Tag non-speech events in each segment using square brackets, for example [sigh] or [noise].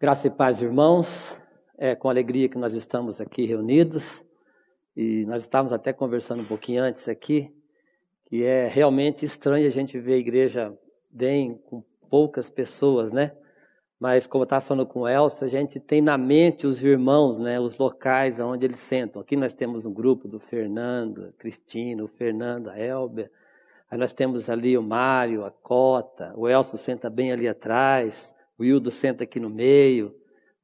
Graça e paz, irmãos. É com alegria que nós estamos aqui reunidos e nós estávamos até conversando um pouquinho antes aqui, que é realmente estranho a gente ver a igreja bem com poucas pessoas, né? Mas como eu estava falando com o Elcio, a gente tem na mente os irmãos, né? Os locais onde eles sentam. Aqui nós temos um grupo do Fernando, Cristina, o Fernando, a Elber. Aí nós temos ali o Mário, a Cota, o Elcio senta bem ali atrás. O Hildo senta aqui no meio,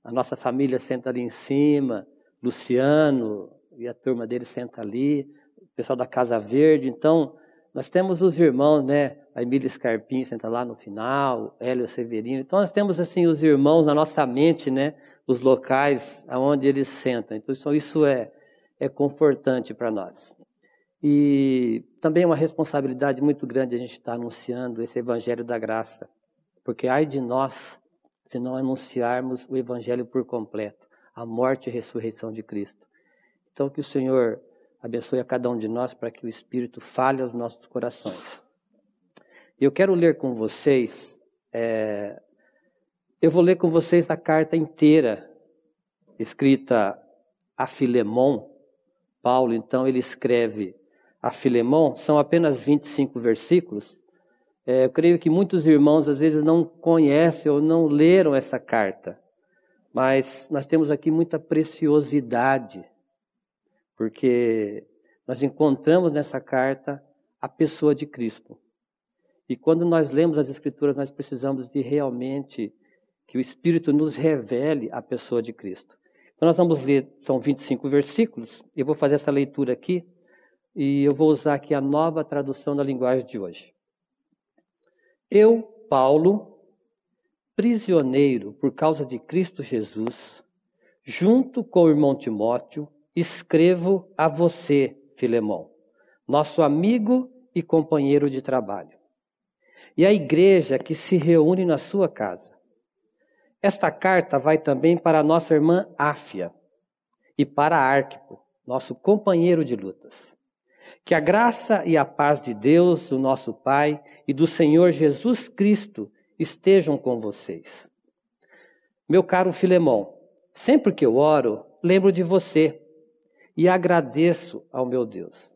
a nossa família senta ali em cima, Luciano e a turma dele senta ali, o pessoal da Casa Verde. Então, nós temos os irmãos, né? A Emília Scarpim senta lá no final, Hélio Severino. Então, nós temos, assim, os irmãos na nossa mente, né? Os locais aonde eles sentam. Então, isso é, é confortante para nós. E também é uma responsabilidade muito grande a gente estar anunciando esse Evangelho da Graça. Porque ai de nós se não anunciarmos o Evangelho por completo, a morte e a ressurreição de Cristo. Então, que o Senhor abençoe a cada um de nós para que o Espírito fale aos nossos corações. Eu quero ler com vocês, é, eu vou ler com vocês a carta inteira, escrita a Filemon. Paulo, então, ele escreve a Filemon, são apenas 25 versículos, é, eu creio que muitos irmãos às vezes não conhecem ou não leram essa carta, mas nós temos aqui muita preciosidade, porque nós encontramos nessa carta a pessoa de Cristo. E quando nós lemos as Escrituras, nós precisamos de realmente que o Espírito nos revele a pessoa de Cristo. Então nós vamos ler, são 25 versículos, eu vou fazer essa leitura aqui, e eu vou usar aqui a nova tradução da linguagem de hoje. Eu, Paulo, prisioneiro por causa de Cristo Jesus, junto com o irmão Timóteo, escrevo a você, Filemão, nosso amigo e companheiro de trabalho, e a igreja que se reúne na sua casa. Esta carta vai também para nossa irmã Áfia e para Arquipo, nosso companheiro de lutas. Que a graça e a paz de Deus, o nosso Pai, e do Senhor Jesus Cristo estejam com vocês. Meu caro Filemão, sempre que eu oro, lembro de você e agradeço ao meu Deus,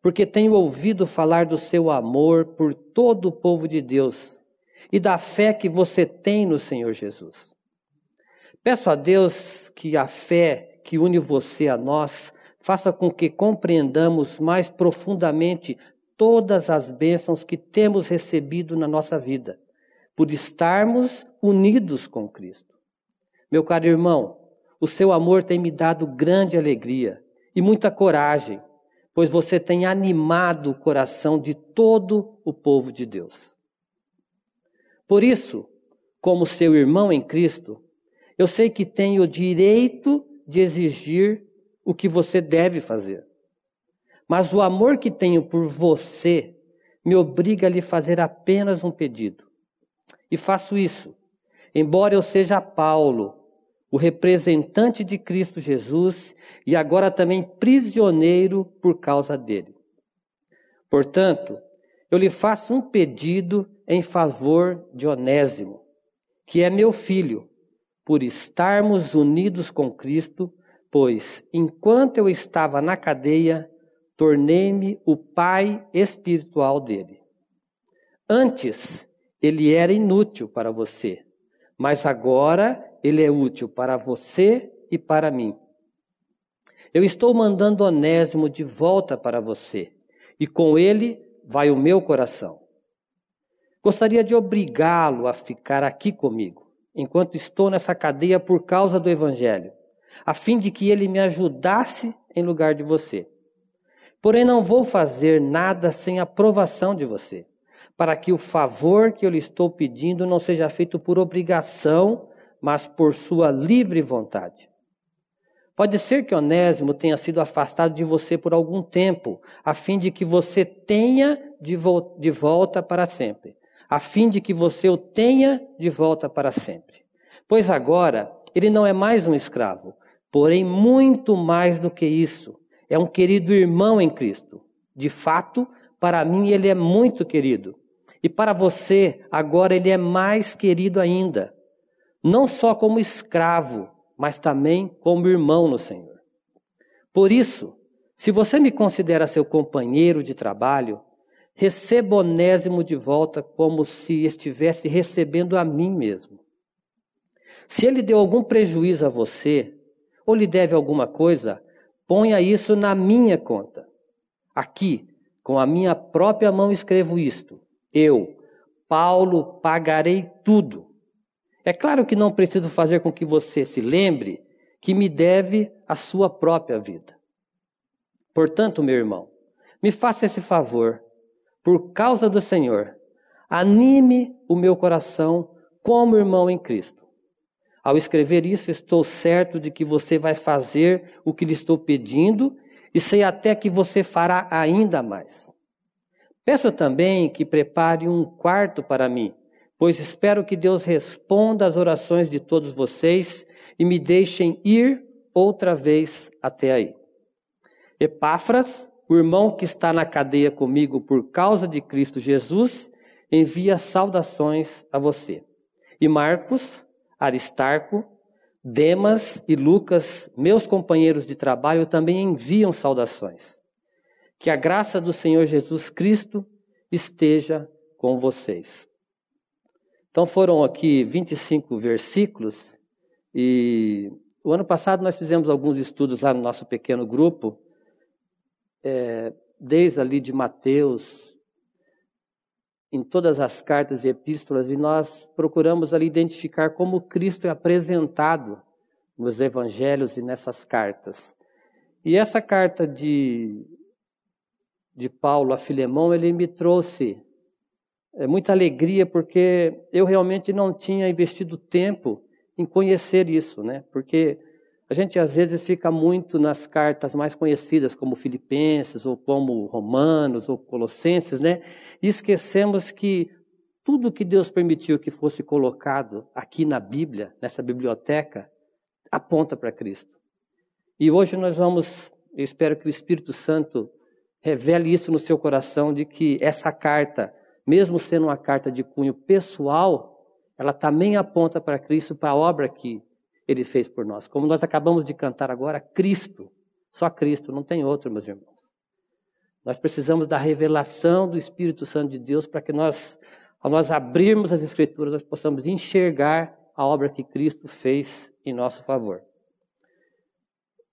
porque tenho ouvido falar do seu amor por todo o povo de Deus e da fé que você tem no Senhor Jesus. Peço a Deus que a fé que une você a nós faça com que compreendamos mais profundamente todas as bênçãos que temos recebido na nossa vida, por estarmos unidos com Cristo. Meu caro irmão, o seu amor tem me dado grande alegria e muita coragem, pois você tem animado o coração de todo o povo de Deus. Por isso, como seu irmão em Cristo, eu sei que tenho o direito de exigir o que você deve fazer. Mas o amor que tenho por você me obriga a lhe fazer apenas um pedido. E faço isso, embora eu seja Paulo, o representante de Cristo Jesus e agora também prisioneiro por causa dele. Portanto, eu lhe faço um pedido em favor de Onésimo, que é meu filho, por estarmos unidos com Cristo, pois enquanto eu estava na cadeia, tornei-me o pai espiritual dele. Antes, ele era inútil para você, mas agora ele é útil para você e para mim. Eu estou mandando Onésimo de volta para você, e com ele vai o meu coração. Gostaria de obrigá-lo a ficar aqui comigo, enquanto estou nessa cadeia por causa do Evangelho, a fim de que ele me ajudasse em lugar de você. Porém, não vou fazer nada sem aprovação de você, para que o favor que eu lhe estou pedindo não seja feito por obrigação, mas por sua livre vontade. Pode ser que Onésimo tenha sido afastado de você por algum tempo, a fim de que você tenha de, vo de volta para sempre. A fim de que você o tenha de volta para sempre. Pois agora ele não é mais um escravo, porém muito mais do que isso é um querido irmão em Cristo. De fato, para mim ele é muito querido. E para você, agora ele é mais querido ainda. não só como escravo, mas também como irmão no Senhor. Por isso, se você me considera seu companheiro de trabalho, receba Onésimo de volta como se estivesse recebendo a mim mesmo. Se ele deu algum prejuízo a você, ou lhe deve alguma coisa, ponha isso na minha conta. Aqui, com a minha própria mão escrevo isto. Eu, Paulo, pagarei tudo. É claro que não preciso fazer com que você se lembre que me deve a sua própria vida. Portanto, meu irmão, me faça esse favor, por causa do Senhor, anime o meu coração como irmão em Cristo. Ao escrever isso, estou certo de que você vai fazer o que lhe estou pedindo e sei até que você fará ainda mais. Peço também que prepare um quarto para mim, pois espero que Deus responda às orações de todos vocês e me deixem ir outra vez até aí. Epáfras, o irmão que está na cadeia comigo por causa de Cristo Jesus, envia saudações a você. E Marcos, Aristarco, Demas e Lucas, meus companheiros de trabalho, também enviam saudações. Que a graça do Senhor Jesus Cristo esteja com vocês. Então foram aqui 25 versículos e o ano passado nós fizemos alguns estudos lá no nosso pequeno grupo é, desde ali de Mateus, em todas as cartas e epístolas, e nós procuramos ali identificar como Cristo é apresentado nos evangelhos e nessas cartas. E essa carta de, de Paulo a Filemão, ele me trouxe é, muita alegria, porque eu realmente não tinha investido tempo em conhecer isso, né? Porque a gente às vezes fica muito nas cartas mais conhecidas, como Filipenses, ou como Romanos, ou Colossenses, né? E esquecemos que tudo que Deus permitiu que fosse colocado aqui na Bíblia, nessa biblioteca, aponta para Cristo. E hoje nós vamos, eu espero que o Espírito Santo revele isso no seu coração, de que essa carta, mesmo sendo uma carta de cunho pessoal, ela também aponta para Cristo, para a obra que ele fez por nós. Como nós acabamos de cantar agora, Cristo, só Cristo, não tem outro, meus irmãos. Nós precisamos da revelação do Espírito Santo de Deus para que nós, ao nós abrirmos as Escrituras, nós possamos enxergar a obra que Cristo fez em nosso favor.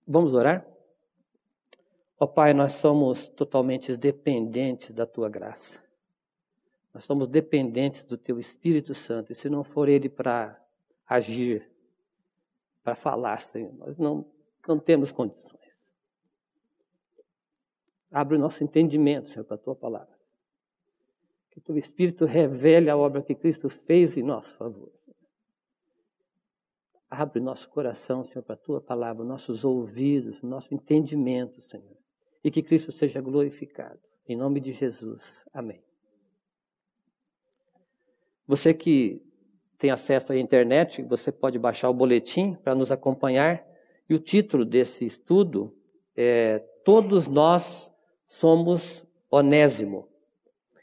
Vamos orar? Ó oh, Pai, nós somos totalmente dependentes da Tua graça. Nós somos dependentes do Teu Espírito Santo. E se não for Ele para agir, para falar, Senhor. Nós não, não temos condições. Abre o nosso entendimento, Senhor, para a tua palavra. Que o teu Espírito revele a obra que Cristo fez em nosso favor. Abre nosso coração, Senhor, para a tua palavra, nossos ouvidos, nosso entendimento, Senhor. E que Cristo seja glorificado. Em nome de Jesus. Amém. Você que tem acesso à internet, você pode baixar o boletim para nos acompanhar. E o título desse estudo é Todos nós somos Onésimo.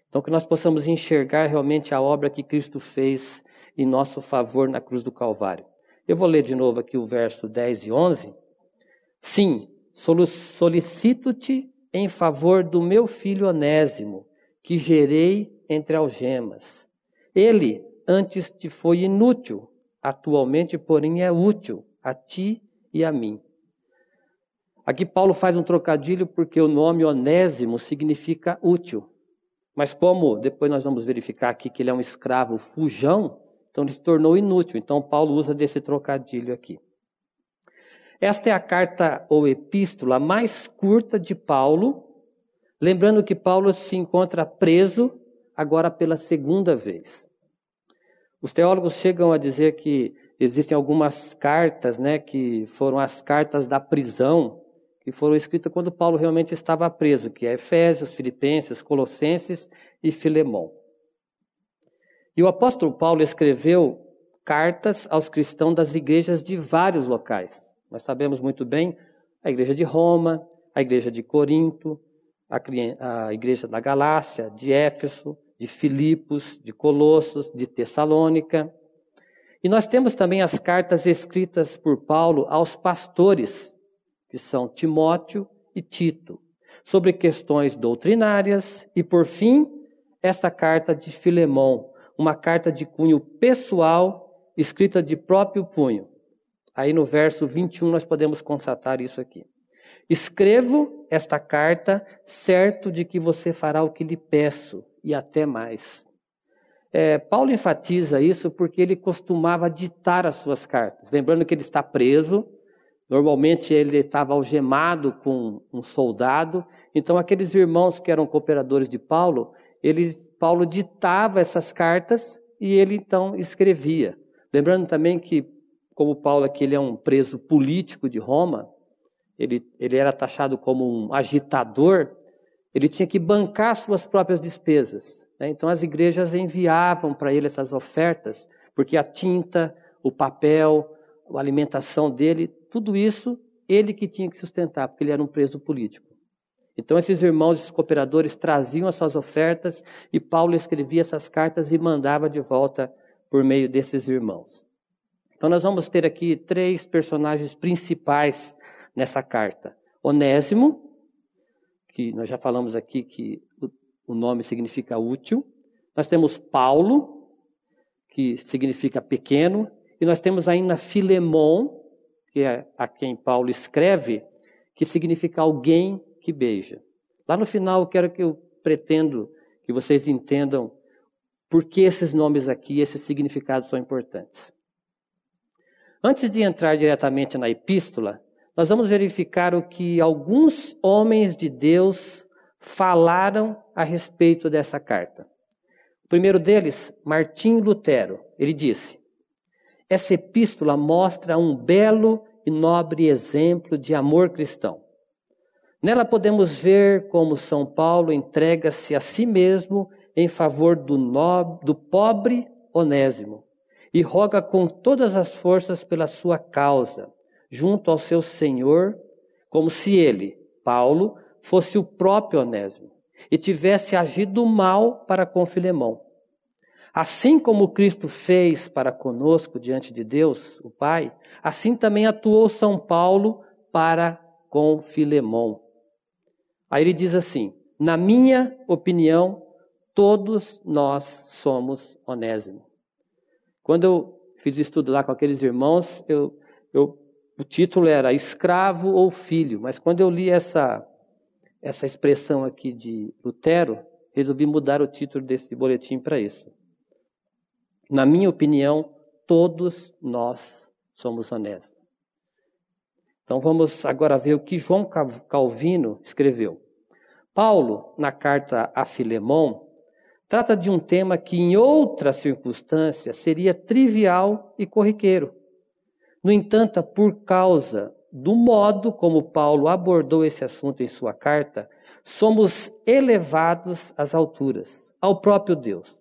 Então, que nós possamos enxergar realmente a obra que Cristo fez em nosso favor na cruz do Calvário. Eu vou ler de novo aqui o verso 10 e 11. Sim, solicito-te em favor do meu filho Onésimo, que gerei entre algemas. Ele antes te foi inútil, atualmente, porém, é útil a ti e a mim. Aqui Paulo faz um trocadilho porque o nome Onésimo significa útil. Mas como depois nós vamos verificar aqui que ele é um escravo fujão, então ele se tornou inútil. Então Paulo usa desse trocadilho aqui. Esta é a carta ou epístola mais curta de Paulo, lembrando que Paulo se encontra preso agora pela segunda vez. Os teólogos chegam a dizer que existem algumas cartas, né, que foram as cartas da prisão, que foram escritas quando Paulo realmente estava preso, que é Efésios, Filipenses, Colossenses e Filemão. E o apóstolo Paulo escreveu cartas aos cristãos das igrejas de vários locais. Nós sabemos muito bem a igreja de Roma, a igreja de Corinto, a igreja da Galácia, de Éfeso, de Filipos, de Colossos, de Tessalônica. E nós temos também as cartas escritas por Paulo aos pastores, que são Timóteo e Tito, sobre questões doutrinárias, e por fim, esta carta de Filemão, uma carta de cunho pessoal, escrita de próprio punho. Aí no verso 21 nós podemos constatar isso aqui. Escrevo esta carta certo de que você fará o que lhe peço, e até mais. É, Paulo enfatiza isso porque ele costumava ditar as suas cartas. Lembrando que ele está preso, normalmente ele estava algemado com um soldado, então aqueles irmãos que eram cooperadores de Paulo, ele, Paulo ditava essas cartas e ele então escrevia. Lembrando também que, como Paulo aqui ele é um preso político de Roma, ele, ele era taxado como um agitador, ele tinha que bancar suas próprias despesas. Né? Então as igrejas enviavam para ele essas ofertas, porque a tinta, o papel, a alimentação dele, tudo isso ele que tinha que sustentar, porque ele era um preso político. Então esses irmãos, esses cooperadores traziam as suas ofertas e Paulo escrevia essas cartas e mandava de volta por meio desses irmãos. Então nós vamos ter aqui três personagens principais nessa carta. Onésimo, que nós já falamos aqui que o nome significa útil. Nós temos Paulo, que significa pequeno, e nós temos ainda Filemon, que é a quem Paulo escreve, que significa alguém que beija. Lá no final, eu quero que eu pretendo que vocês entendam por que esses nomes aqui, esses significados são importantes. Antes de entrar diretamente na epístola, nós vamos verificar o que alguns homens de Deus falaram a respeito dessa carta. O primeiro deles, Martim Lutero, ele disse: Essa epístola mostra um belo e nobre exemplo de amor cristão. Nela podemos ver como São Paulo entrega-se a si mesmo em favor do, nobre, do pobre Onésimo e roga com todas as forças pela sua causa, junto ao seu Senhor, como se ele, Paulo, fosse o próprio Onésimo e tivesse agido mal para com Filemão. Assim como Cristo fez para conosco diante de Deus, o Pai, assim também atuou São Paulo para com Filemão. Aí ele diz assim: na minha opinião, todos nós somos Onésimo. Quando eu fiz estudo lá com aqueles irmãos, eu, eu, o título era Escravo ou Filho, mas quando eu li essa essa expressão aqui de Lutero, resolvi mudar o título desse boletim para isso. Na minha opinião, todos nós somos honestos. Então vamos agora ver o que João Calvino escreveu. Paulo, na carta a Filemão, trata de um tema que em outras circunstâncias seria trivial e corriqueiro. No entanto, por causa do modo como Paulo abordou esse assunto em sua carta, somos elevados às alturas, ao próprio Deus.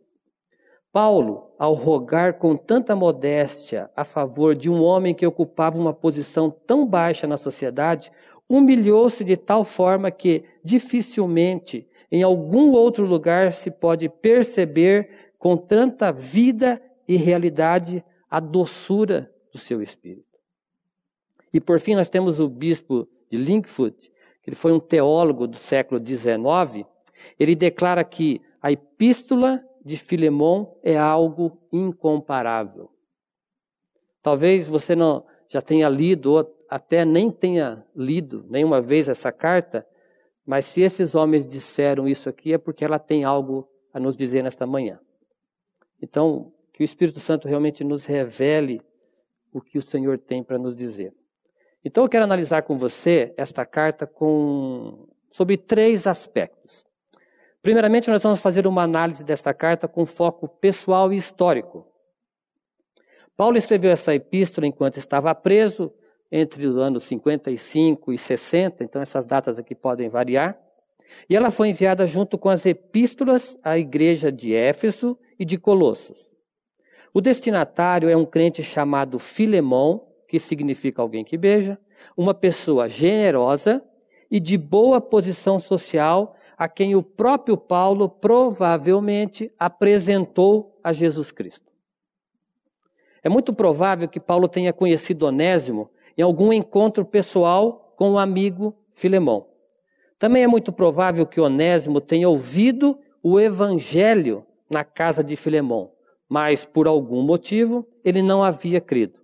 Paulo, ao rogar com tanta modéstia a favor de um homem que ocupava uma posição tão baixa na sociedade, humilhou-se de tal forma que dificilmente em algum outro lugar se pode perceber com tanta vida e realidade a doçura do seu espírito. E por fim, nós temos o bispo de Linkfoot, que ele foi um teólogo do século XIX. Ele declara que a epístola de Filemão é algo incomparável. Talvez você não já tenha lido, ou até nem tenha lido nenhuma vez essa carta, mas se esses homens disseram isso aqui é porque ela tem algo a nos dizer nesta manhã. Então, que o Espírito Santo realmente nos revele o que o Senhor tem para nos dizer. Então eu quero analisar com você esta carta com, sobre três aspectos. Primeiramente, nós vamos fazer uma análise desta carta com foco pessoal e histórico. Paulo escreveu essa epístola enquanto estava preso, entre os anos 55 e 60, então essas datas aqui podem variar. E ela foi enviada junto com as epístolas à igreja de Éfeso e de Colossos. O destinatário é um crente chamado Filemão, que significa alguém que beija, uma pessoa generosa e de boa posição social, a quem o próprio Paulo provavelmente apresentou a Jesus Cristo. É muito provável que Paulo tenha conhecido Onésimo em algum encontro pessoal com o amigo Filemão. Também é muito provável que Onésimo tenha ouvido o evangelho na casa de Filemão, mas por algum motivo ele não havia crido.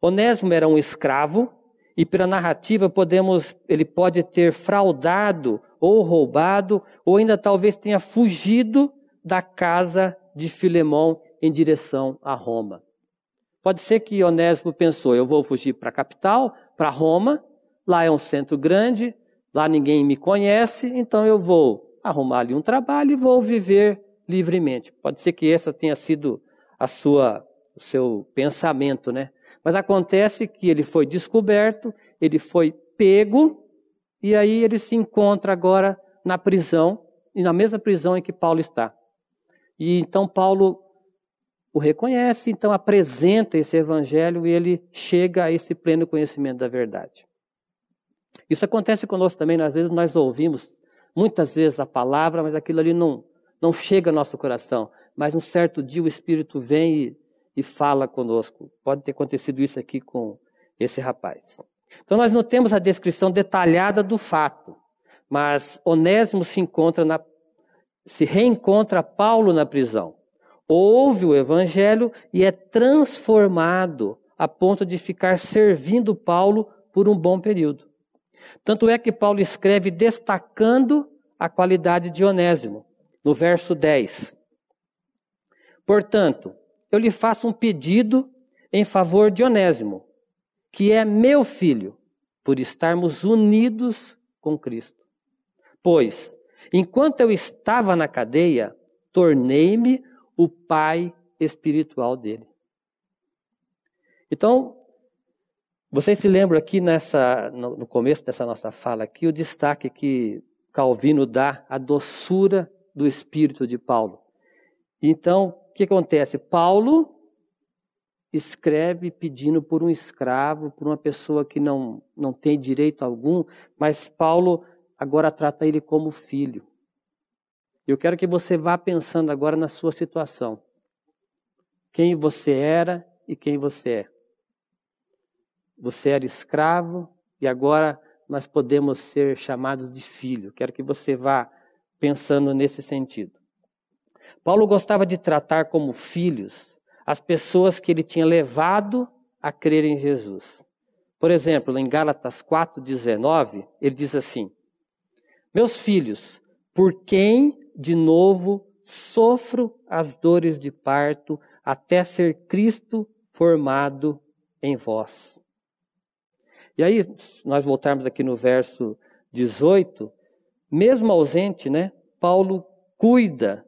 Onésimo era um escravo e pela narrativa podemos, ele pode ter fraudado ou roubado ou ainda talvez tenha fugido da casa de Filemão em direção a Roma. Pode ser que Onésimo pensou: eu vou fugir para a capital, para Roma, lá é um centro grande, lá ninguém me conhece, então eu vou arrumar ali um trabalho e vou viver livremente. Pode ser que essa tenha sido a sua, o seu pensamento, né? Mas acontece que ele foi descoberto, ele foi pego, e aí ele se encontra agora na prisão, e na mesma prisão em que Paulo está. E então Paulo o reconhece, então apresenta esse evangelho e ele chega a esse pleno conhecimento da verdade. Isso acontece conosco também, às vezes nós ouvimos muitas vezes a palavra, mas aquilo ali não, não chega ao nosso coração. Mas um certo dia o Espírito vem e, e fala conosco. Pode ter acontecido isso aqui com esse rapaz. Então nós não temos a descrição detalhada do fato, mas Onésimo se encontra na, se reencontra Paulo na prisão ouve o evangelho e é transformado a ponto de ficar servindo Paulo por um bom período. Tanto é que Paulo escreve destacando a qualidade de Onésimo, no verso 10. Portanto, eu lhe faço um pedido em favor de Onésimo, que é meu filho, por estarmos unidos com Cristo. Pois, enquanto eu estava na cadeia, tornei-me o pai espiritual dele. Então, vocês se lembram aqui nessa, no, no começo dessa nossa fala aqui, o destaque que Calvino dá à doçura do espírito de Paulo. Então, o que acontece? Paulo escreve pedindo por um escravo, por uma pessoa que não, não tem direito algum, mas Paulo agora trata ele como filho. Eu quero que você vá pensando agora na sua situação. Quem você era e quem você é. Você era escravo e agora nós podemos ser chamados de filho. Quero que você vá pensando nesse sentido. Paulo gostava de tratar como filhos as pessoas que ele tinha levado a crer em Jesus. Por exemplo, em Gálatas 4:19, ele diz assim: Meus filhos, por quem de novo sofro as dores de parto até ser Cristo formado em vós. E aí, nós voltarmos aqui no verso 18, mesmo ausente, né, Paulo cuida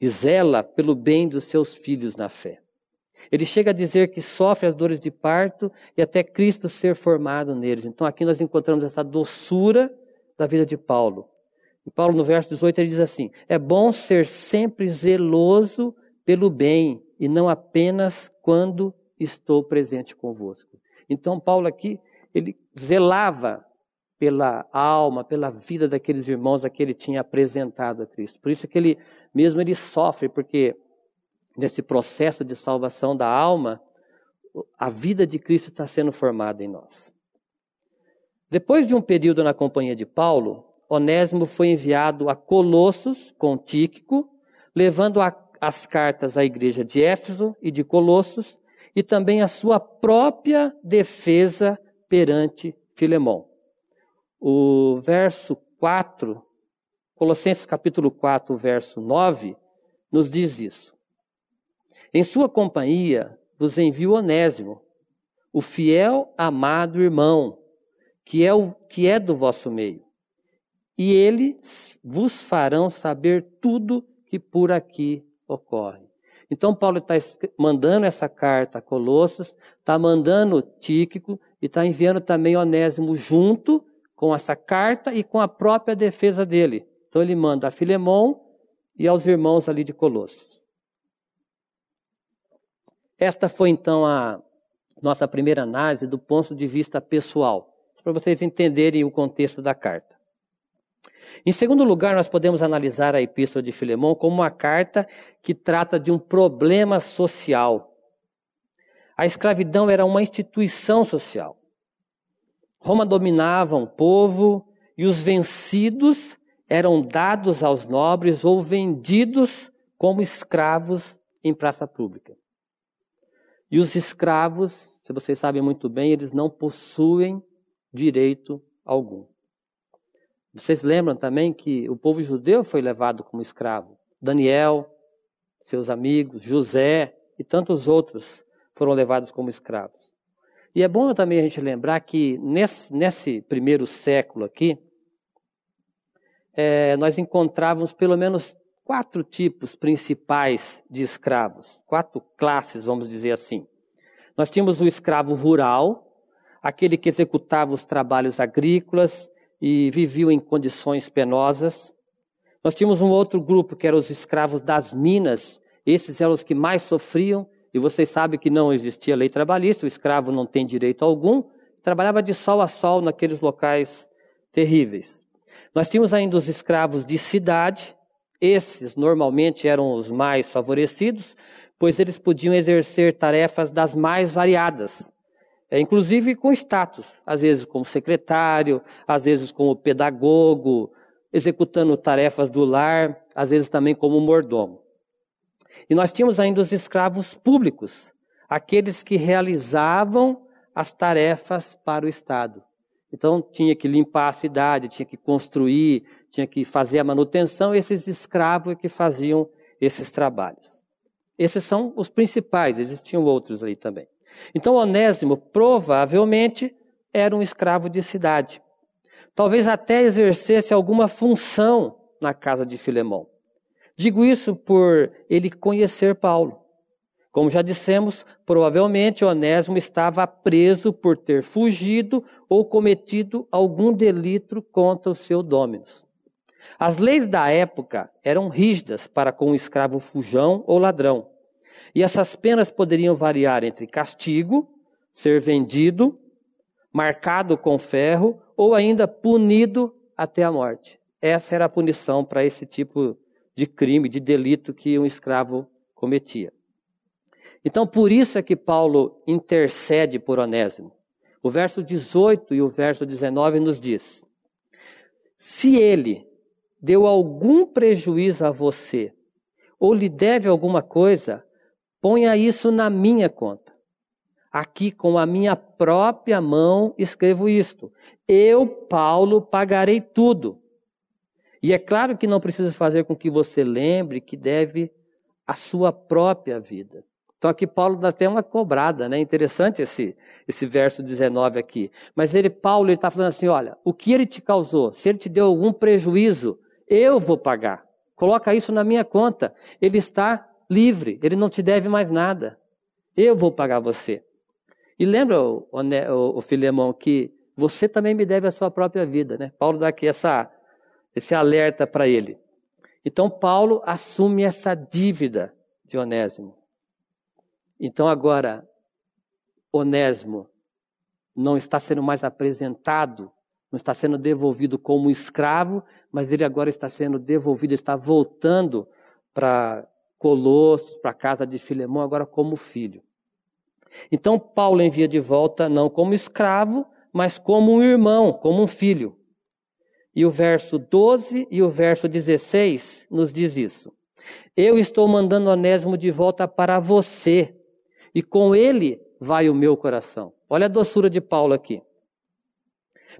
e zela pelo bem dos seus filhos na fé. Ele chega a dizer que sofre as dores de parto e até Cristo ser formado neles. Então aqui nós encontramos essa doçura da vida de Paulo. E Paulo, no verso 18, ele diz assim: É bom ser sempre zeloso pelo bem e não apenas quando estou presente convosco. Então, Paulo aqui, ele zelava pela alma, pela vida daqueles irmãos a que ele tinha apresentado a Cristo. Por isso que ele mesmo ele sofre, porque nesse processo de salvação da alma, a vida de Cristo está sendo formada em nós. Depois de um período na companhia de Paulo, Onésimo foi enviado a Colossos com Tíquico, levando a, as cartas à igreja de Éfeso e de Colossos e também a sua própria defesa perante Filemão. O verso 4, Colossenses capítulo 4, verso 9, nos diz isso. Em sua companhia vos envio Onésimo, o fiel amado irmão, que é, o, que é do vosso meio e eles vos farão saber tudo que por aqui ocorre. Então, Paulo está mandando essa carta a Colossos, está mandando Tíquico e está enviando também Onésimo junto com essa carta e com a própria defesa dele. Então, ele manda a Filemão e aos irmãos ali de Colossos. Esta foi então a nossa primeira análise do ponto de vista pessoal, para vocês entenderem o contexto da carta. Em segundo lugar, nós podemos analisar a Epístola de Filemão como uma carta que trata de um problema social A escravidão era uma instituição social. Roma dominava um povo e os vencidos eram dados aos nobres ou vendidos como escravos em praça pública. E os escravos, se vocês sabem muito bem, eles não possuem direito algum. Vocês lembram também que o povo judeu foi levado como escravo. Daniel, seus amigos, José e tantos outros foram levados como escravos. E é bom também a gente lembrar que nesse, nesse primeiro século aqui, é, nós encontrávamos pelo menos quatro tipos principais de escravos, quatro classes, vamos dizer assim. Nós tínhamos o escravo rural, aquele que executava os trabalhos agrícolas e vivia em condições penosas. Nós tínhamos um outro grupo que eram os escravos das minas, esses eram os que mais sofriam, e vocês sabem que não existia lei trabalhista, o escravo não tem direito algum, trabalhava de sol a sol naqueles locais terríveis. Nós tínhamos ainda os escravos de cidade, esses normalmente eram os mais favorecidos, pois eles podiam exercer tarefas das mais variadas, é, inclusive com status, às vezes como secretário, às vezes como pedagogo, executando tarefas do lar, às vezes também como mordomo. E nós tínhamos ainda os escravos públicos, aqueles que realizavam as tarefas para o Estado. Então tinha que limpar a cidade, tinha que construir, tinha que fazer a manutenção, esses escravos que faziam esses trabalhos. Esses são os principais, existiam outros ali também. Então Onésimo provavelmente era um escravo de cidade. Talvez até exercesse alguma função na casa de Filemão. Digo isso por ele conhecer Paulo. Como já dissemos, provavelmente Onésimo estava preso por ter fugido ou cometido algum delito contra o seu dominus. As leis da época eram rígidas para com o escravo fujão ou ladrão. E essas penas poderiam variar entre castigo, ser vendido, marcado com ferro ou ainda punido até a morte. Essa era a punição para esse tipo de crime, de delito que um escravo cometia. Então, por isso é que Paulo intercede por Onésimo. O verso 18 e o verso 19 nos diz: Se ele deu algum prejuízo a você, ou lhe deve alguma coisa, ponha isso na minha conta. Aqui com a minha própria mão escrevo isto. Eu, Paulo, pagarei tudo. E é claro que não preciso fazer com que você lembre que deve a sua própria vida. Então aqui Paulo dá até uma cobrada, né? Interessante esse, esse verso 19 aqui. Mas ele, Paulo, ele está falando assim: olha, o que ele te causou, se ele te deu algum prejuízo, eu vou pagar. Coloca isso na minha conta. Ele está livre, ele não te deve mais nada. Eu vou pagar você. E lembra, o, o, o Filemão, que você também me deve a sua própria vida, né? Paulo dá aqui essa, esse alerta para ele. Então Paulo assume essa dívida de Onésimo. Então agora, Onésimo não está sendo mais apresentado, não está sendo devolvido como escravo, mas ele agora está sendo devolvido, está voltando para Colossos, para a casa de Filemão, agora como filho. Então Paulo envia de volta não como escravo, mas como um irmão, como um filho. E o verso 12 e o verso 16 nos diz isso. Eu estou mandando Onésimo de volta para você, e com ele vai o meu coração. Olha a doçura de Paulo aqui.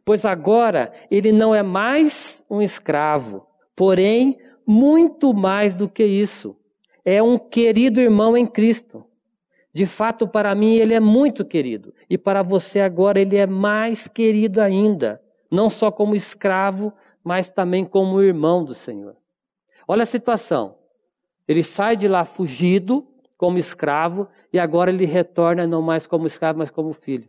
Pois agora ele não é mais um escravo, porém, muito mais do que isso. É um querido irmão em Cristo. De fato, para mim, ele é muito querido. E para você agora, ele é mais querido ainda. Não só como escravo, mas também como irmão do Senhor. Olha a situação. Ele sai de lá fugido, como escravo, e agora ele retorna não mais como escravo, mas como filho.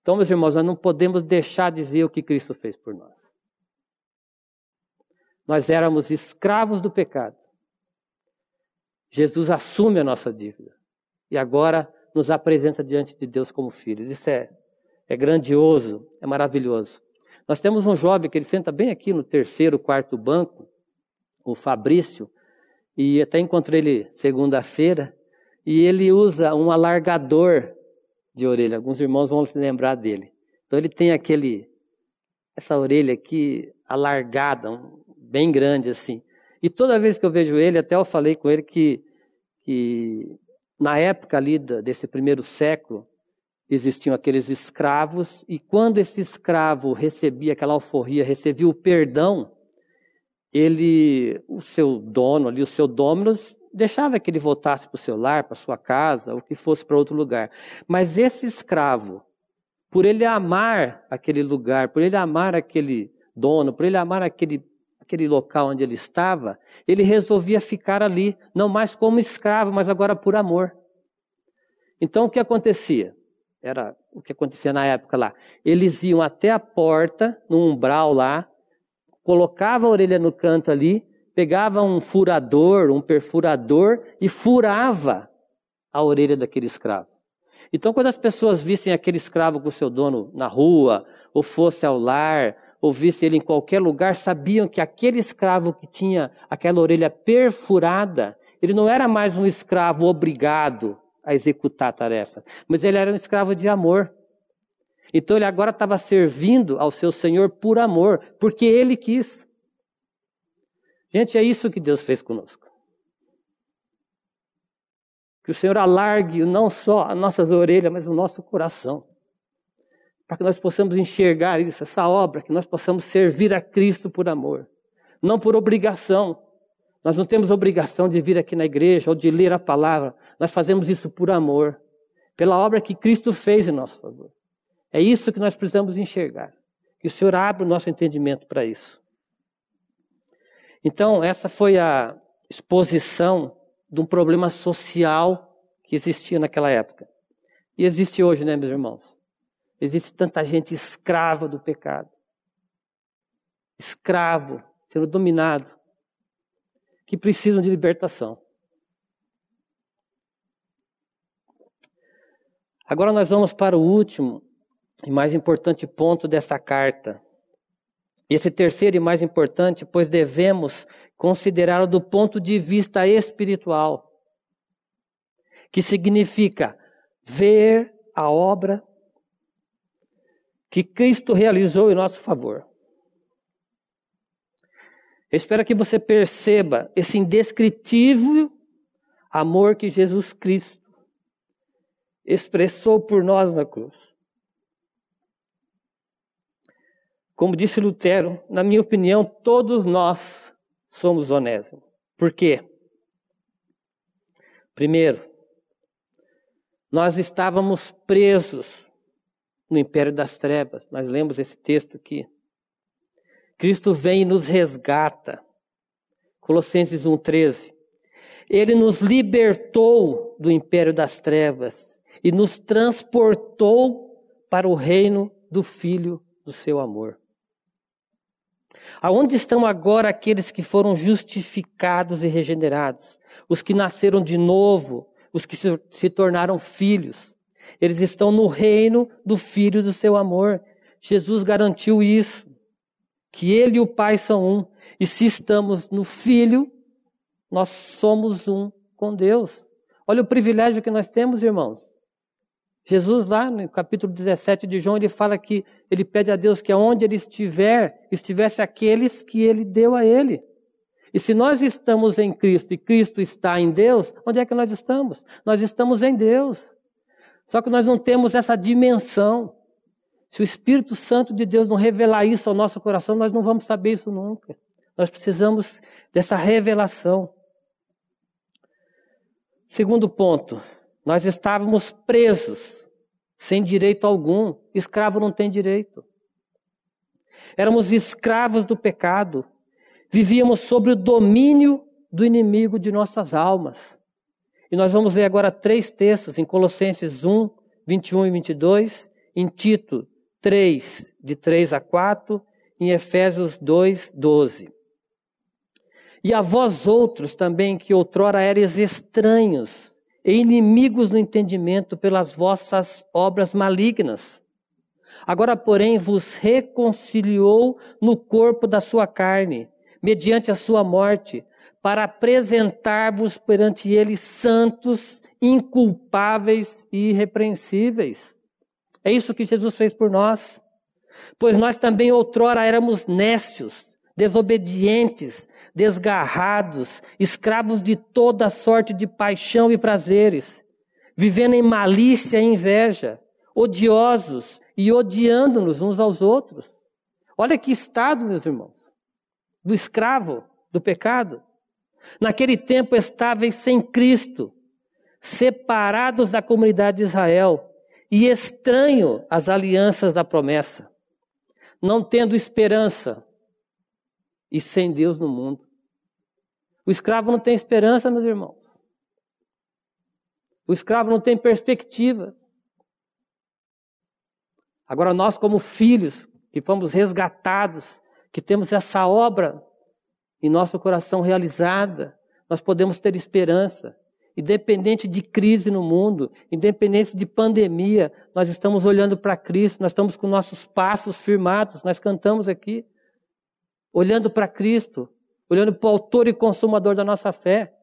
Então, meus irmãos, nós não podemos deixar de ver o que Cristo fez por nós. Nós éramos escravos do pecado. Jesus assume a nossa dívida e agora nos apresenta diante de Deus como filhos. Isso é, é grandioso, é maravilhoso. Nós temos um jovem que ele senta bem aqui no terceiro, quarto banco, o Fabrício, e até encontrei ele segunda-feira, e ele usa um alargador de orelha. Alguns irmãos vão se lembrar dele. Então ele tem aquele essa orelha aqui alargada, bem grande assim. E toda vez que eu vejo ele, até eu falei com ele que, que na época ali desse primeiro século, existiam aqueles escravos, e quando esse escravo recebia aquela alforria, recebia o perdão, ele, o seu dono ali, o seu dominus, deixava que ele voltasse para o seu lar, para sua casa, ou que fosse para outro lugar. Mas esse escravo, por ele amar aquele lugar, por ele amar aquele dono, por ele amar aquele, aquele local onde ele estava, ele resolvia ficar ali, não mais como escravo, mas agora por amor. Então o que acontecia? Era o que acontecia na época lá. Eles iam até a porta, no umbral lá, colocava a orelha no canto ali, pegava um furador, um perfurador e furava a orelha daquele escravo. Então, quando as pessoas vissem aquele escravo com o seu dono na rua, ou fosse ao lar, ou visse ele em qualquer lugar, sabiam que aquele escravo que tinha aquela orelha perfurada, ele não era mais um escravo obrigado a executar a tarefa, mas ele era um escravo de amor. Então ele agora estava servindo ao seu Senhor por amor, porque ele quis. Gente, é isso que Deus fez conosco. Que o Senhor alargue não só as nossas orelhas, mas o nosso coração. Para que nós possamos enxergar isso, essa obra, que nós possamos servir a Cristo por amor, não por obrigação, nós não temos obrigação de vir aqui na igreja ou de ler a palavra. Nós fazemos isso por amor, pela obra que Cristo fez em nosso favor. É isso que nós precisamos enxergar. Que o Senhor abra o nosso entendimento para isso. Então, essa foi a exposição de um problema social que existia naquela época. E existe hoje, né, meus irmãos? Existe tanta gente escrava do pecado. Escravo, sendo dominado que precisam de libertação. Agora nós vamos para o último e mais importante ponto dessa carta. Esse terceiro e mais importante, pois devemos considerá-lo do ponto de vista espiritual, que significa ver a obra que Cristo realizou em nosso favor. Eu espero que você perceba esse indescritível amor que Jesus Cristo expressou por nós na cruz. Como disse Lutero, na minha opinião, todos nós somos honestos. Por quê? Primeiro, nós estávamos presos no império das trevas. Nós lemos esse texto aqui. Cristo vem e nos resgata. Colossenses 1,13. Ele nos libertou do império das trevas e nos transportou para o reino do Filho do seu amor. Aonde estão agora aqueles que foram justificados e regenerados? Os que nasceram de novo, os que se, se tornaram filhos. Eles estão no reino do Filho do seu amor. Jesus garantiu isso que Ele e o Pai são um. E se estamos no Filho, nós somos um com Deus. Olha o privilégio que nós temos, irmãos. Jesus, lá no capítulo 17 de João, ele fala que ele pede a Deus que aonde ele estiver, estivesse aqueles que ele deu a ele. E se nós estamos em Cristo e Cristo está em Deus, onde é que nós estamos? Nós estamos em Deus. Só que nós não temos essa dimensão. Se o Espírito Santo de Deus não revelar isso ao nosso coração, nós não vamos saber isso nunca. Nós precisamos dessa revelação. Segundo ponto, nós estávamos presos, sem direito algum. Escravo não tem direito. Éramos escravos do pecado. Vivíamos sob o domínio do inimigo de nossas almas. E nós vamos ler agora três textos em Colossenses 1, 21 e 22, em Tito 3, de 3 a 4, em Efésios 2, 12. E a vós outros também, que outrora eres estranhos e inimigos no entendimento pelas vossas obras malignas. Agora, porém, vos reconciliou no corpo da sua carne, mediante a sua morte, para apresentar-vos perante Ele santos, inculpáveis e irrepreensíveis. É isso que Jesus fez por nós. Pois nós também outrora éramos nécios, desobedientes, desgarrados, escravos de toda sorte de paixão e prazeres, vivendo em malícia e inveja, odiosos e odiando-nos uns aos outros. Olha que estado, meus irmãos, do escravo, do pecado. Naquele tempo estáveis sem Cristo, separados da comunidade de Israel e estranho às alianças da promessa, não tendo esperança e sem Deus no mundo. O escravo não tem esperança, meus irmãos. O escravo não tem perspectiva. Agora, nós, como filhos, que fomos resgatados, que temos essa obra em nosso coração realizada, nós podemos ter esperança. Independente de crise no mundo, independente de pandemia, nós estamos olhando para Cristo, nós estamos com nossos passos firmados, nós cantamos aqui, olhando para Cristo, olhando para o autor e consumador da nossa fé.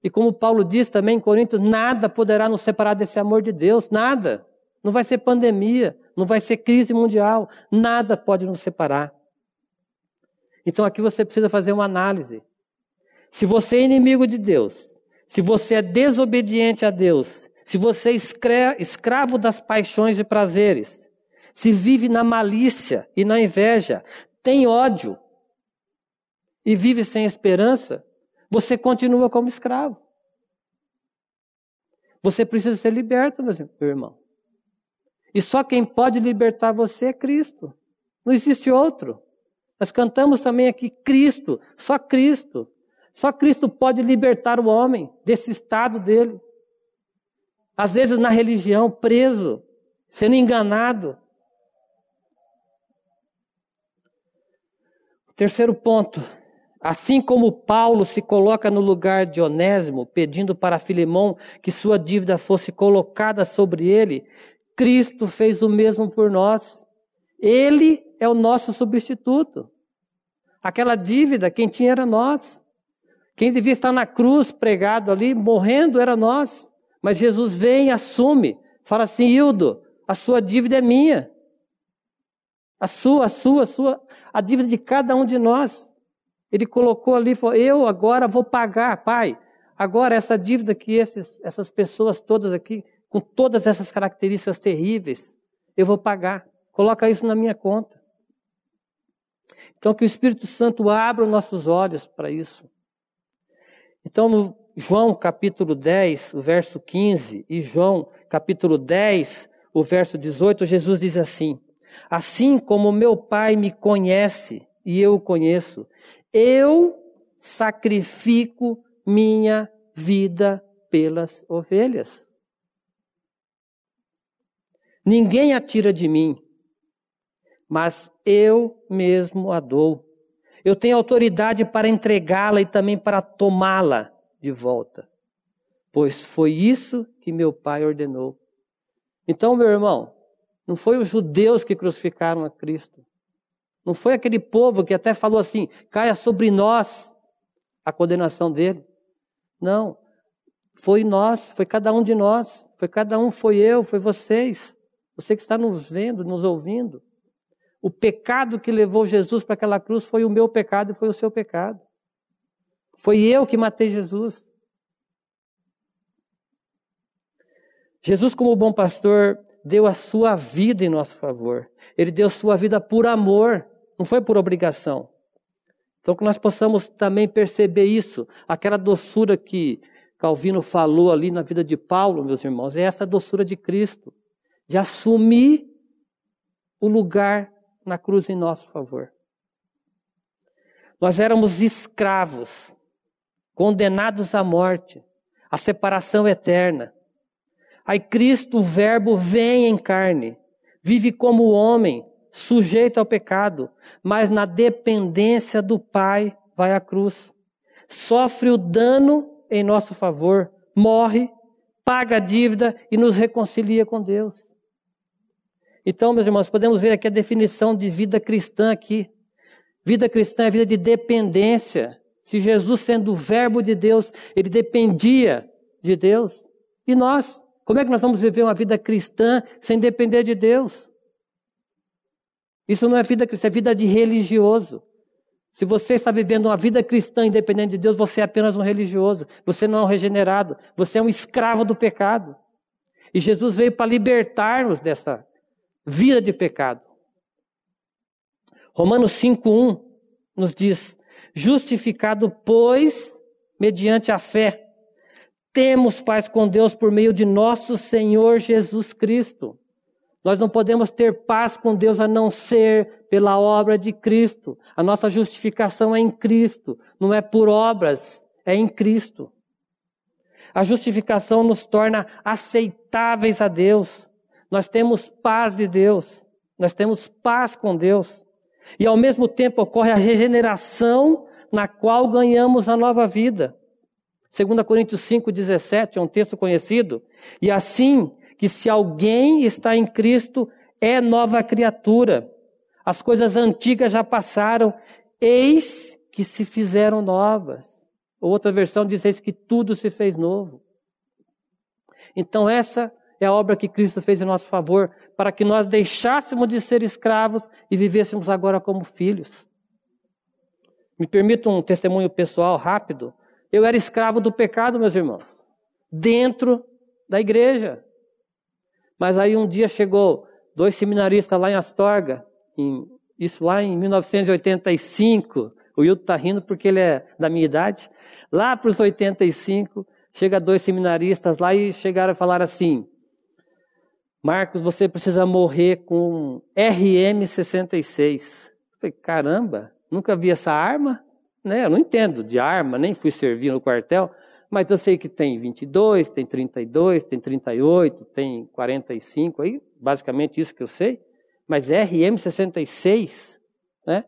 E como Paulo diz também em Coríntios, nada poderá nos separar desse amor de Deus, nada. Não vai ser pandemia, não vai ser crise mundial, nada pode nos separar. Então aqui você precisa fazer uma análise. Se você é inimigo de Deus, se você é desobediente a Deus, se você é escravo das paixões e prazeres, se vive na malícia e na inveja, tem ódio, e vive sem esperança, você continua como escravo. Você precisa ser liberto, meu irmão. E só quem pode libertar você é Cristo. Não existe outro. Nós cantamos também aqui Cristo, só Cristo. Só Cristo pode libertar o homem desse estado dele. Às vezes na religião, preso, sendo enganado. Terceiro ponto, Assim como Paulo se coloca no lugar de Onésimo, pedindo para Filemão que sua dívida fosse colocada sobre ele, Cristo fez o mesmo por nós. Ele é o nosso substituto. Aquela dívida, quem tinha era nós. Quem devia estar na cruz pregado ali, morrendo, era nós. Mas Jesus vem assume. Fala assim: Hildo, a sua dívida é minha. A sua, a sua, a sua. A dívida de cada um de nós. Ele colocou ali, falou, eu agora vou pagar, pai. Agora essa dívida que esses, essas pessoas todas aqui, com todas essas características terríveis, eu vou pagar. Coloca isso na minha conta. Então que o Espírito Santo abra os nossos olhos para isso. Então no João capítulo 10, o verso 15, e João capítulo 10, o verso 18, Jesus diz assim: Assim como meu Pai me conhece e eu o conheço, eu sacrifico minha vida pelas ovelhas. Ninguém a tira de mim, mas eu mesmo a dou. Eu tenho autoridade para entregá-la e também para tomá-la de volta, pois foi isso que meu pai ordenou. Então, meu irmão, não foi os judeus que crucificaram a Cristo. Não foi aquele povo que até falou assim: caia sobre nós a condenação dele. Não. Foi nós, foi cada um de nós. Foi cada um, foi eu, foi vocês. Você que está nos vendo, nos ouvindo. O pecado que levou Jesus para aquela cruz foi o meu pecado e foi o seu pecado. Foi eu que matei Jesus. Jesus, como bom pastor, deu a sua vida em nosso favor. Ele deu sua vida por amor, não foi por obrigação. Então, que nós possamos também perceber isso, aquela doçura que Calvino falou ali na vida de Paulo, meus irmãos, é essa doçura de Cristo, de assumir o lugar na cruz em nosso favor. Nós éramos escravos, condenados à morte, à separação eterna. Aí Cristo, o Verbo, vem em carne, vive como homem, sujeito ao pecado, mas na dependência do Pai vai à cruz. Sofre o dano em nosso favor, morre, paga a dívida e nos reconcilia com Deus. Então, meus irmãos, podemos ver aqui a definição de vida cristã aqui. Vida cristã é vida de dependência, Se Jesus, sendo o Verbo de Deus, ele dependia de Deus. E nós? Como é que nós vamos viver uma vida cristã sem depender de Deus? Isso não é vida cristã, é vida de religioso. Se você está vivendo uma vida cristã independente de Deus, você é apenas um religioso. Você não é um regenerado. Você é um escravo do pecado. E Jesus veio para libertar-nos dessa vida de pecado. Romanos 5,1 nos diz: justificado, pois, mediante a fé, temos paz com Deus por meio de nosso Senhor Jesus Cristo. Nós não podemos ter paz com Deus a não ser pela obra de Cristo. A nossa justificação é em Cristo, não é por obras, é em Cristo. A justificação nos torna aceitáveis a Deus. Nós temos paz de Deus, nós temos paz com Deus. E ao mesmo tempo ocorre a regeneração na qual ganhamos a nova vida. 2 Coríntios 5,17 é um texto conhecido. E assim que se alguém está em Cristo, é nova criatura. As coisas antigas já passaram, eis que se fizeram novas. Outra versão diz eis que tudo se fez novo. Então essa é a obra que Cristo fez em nosso favor, para que nós deixássemos de ser escravos e vivêssemos agora como filhos. Me permita um testemunho pessoal rápido. Eu era escravo do pecado, meus irmãos, dentro da igreja. Mas aí um dia chegou dois seminaristas lá em Astorga, em, isso lá em 1985. O Hilton está rindo porque ele é da minha idade. Lá para os 85, chega dois seminaristas lá e chegaram a falar assim: Marcos, você precisa morrer com RM66. Eu falei, caramba, nunca vi essa arma? Né? Eu não entendo de arma, nem fui servir no quartel, mas eu sei que tem 22, tem 32, tem 38, tem 45, aí basicamente isso que eu sei. Mas RM66, né?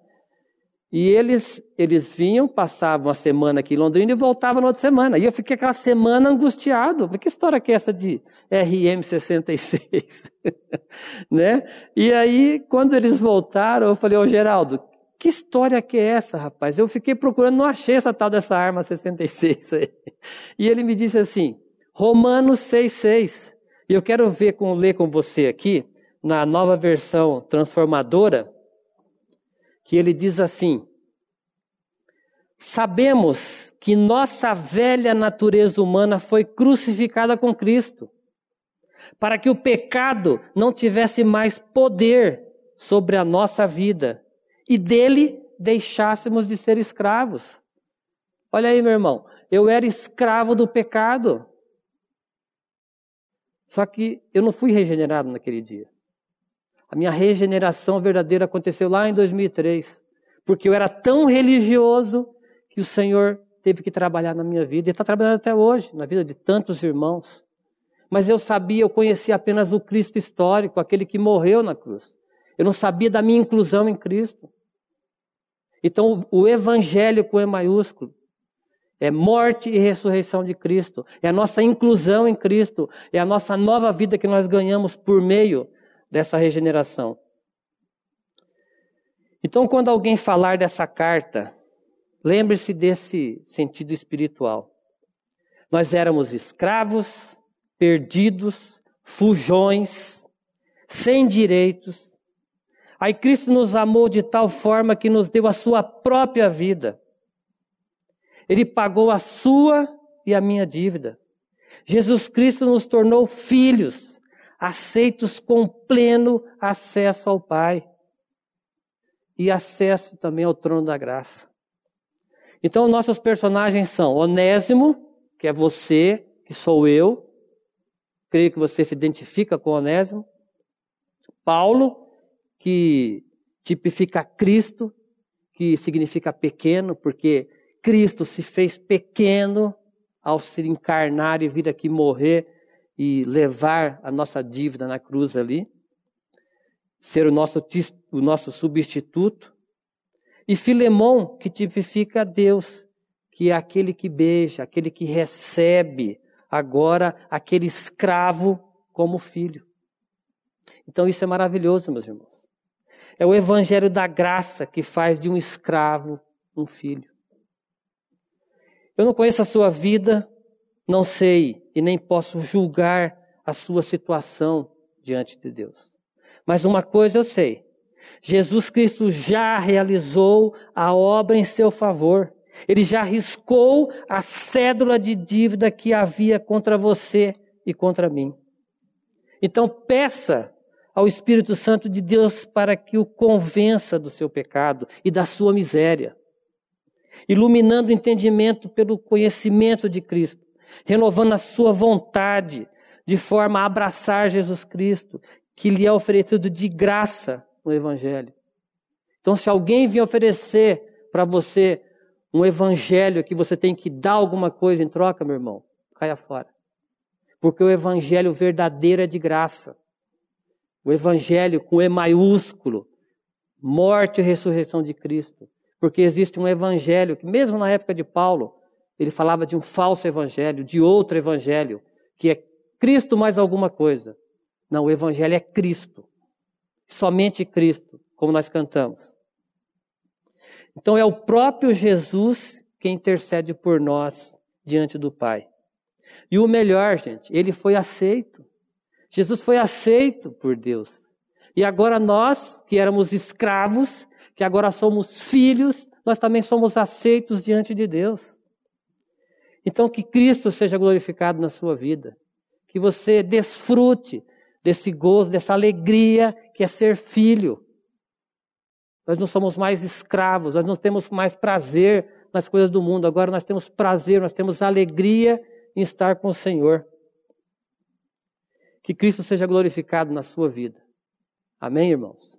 E eles, eles vinham, passavam a semana aqui em Londrina e voltavam na outra semana. E eu fiquei aquela semana angustiado. Que história que é essa de RM66? [laughs] né? E aí, quando eles voltaram, eu falei, ô Geraldo, que história que é essa, rapaz? Eu fiquei procurando, não achei essa tal dessa arma 66 aí. E ele me disse assim, Romanos 6,6. E eu quero ver com, ler com você aqui, na nova versão transformadora, que ele diz assim: Sabemos que nossa velha natureza humana foi crucificada com Cristo, para que o pecado não tivesse mais poder sobre a nossa vida e dele deixássemos de ser escravos. Olha aí, meu irmão, eu era escravo do pecado. Só que eu não fui regenerado naquele dia. A minha regeneração verdadeira aconteceu lá em 2003, porque eu era tão religioso que o Senhor teve que trabalhar na minha vida e está trabalhando até hoje, na vida de tantos irmãos. Mas eu sabia, eu conhecia apenas o Cristo histórico, aquele que morreu na cruz. Eu não sabia da minha inclusão em Cristo. Então, o evangelho com E maiúsculo é morte e ressurreição de Cristo, é a nossa inclusão em Cristo, é a nossa nova vida que nós ganhamos por meio dessa regeneração. Então, quando alguém falar dessa carta, lembre-se desse sentido espiritual. Nós éramos escravos, perdidos, fujões, sem direitos. Aí Cristo nos amou de tal forma que nos deu a sua própria vida. Ele pagou a sua e a minha dívida. Jesus Cristo nos tornou filhos aceitos com pleno acesso ao Pai e acesso também ao trono da graça. Então, nossos personagens são Onésimo, que é você, que sou eu. Creio que você se identifica com Onésimo. Paulo, que tipifica Cristo, que significa pequeno, porque Cristo se fez pequeno ao se encarnar e vir aqui morrer e levar a nossa dívida na cruz ali, ser o nosso, o nosso substituto. E Filemão, que tipifica Deus, que é aquele que beija, aquele que recebe agora aquele escravo como filho. Então isso é maravilhoso, meus irmãos. É o evangelho da graça que faz de um escravo um filho. Eu não conheço a sua vida, não sei e nem posso julgar a sua situação diante de Deus. Mas uma coisa eu sei: Jesus Cristo já realizou a obra em seu favor. Ele já riscou a cédula de dívida que havia contra você e contra mim. Então peça ao Espírito Santo de Deus para que o convença do seu pecado e da sua miséria, iluminando o entendimento pelo conhecimento de Cristo, renovando a sua vontade de forma a abraçar Jesus Cristo, que lhe é oferecido de graça no Evangelho. Então, se alguém vier oferecer para você um Evangelho que você tem que dar alguma coisa em troca, meu irmão, caia fora. Porque o Evangelho verdadeiro é de graça. O Evangelho com E maiúsculo, morte e ressurreição de Cristo. Porque existe um Evangelho que, mesmo na época de Paulo, ele falava de um falso Evangelho, de outro Evangelho, que é Cristo mais alguma coisa. Não, o Evangelho é Cristo. Somente Cristo, como nós cantamos. Então é o próprio Jesus que intercede por nós diante do Pai. E o melhor, gente, ele foi aceito. Jesus foi aceito por Deus. E agora nós, que éramos escravos, que agora somos filhos, nós também somos aceitos diante de Deus. Então, que Cristo seja glorificado na sua vida. Que você desfrute desse gozo, dessa alegria que é ser filho. Nós não somos mais escravos, nós não temos mais prazer nas coisas do mundo, agora nós temos prazer, nós temos alegria em estar com o Senhor. Que Cristo seja glorificado na sua vida. Amém, irmãos?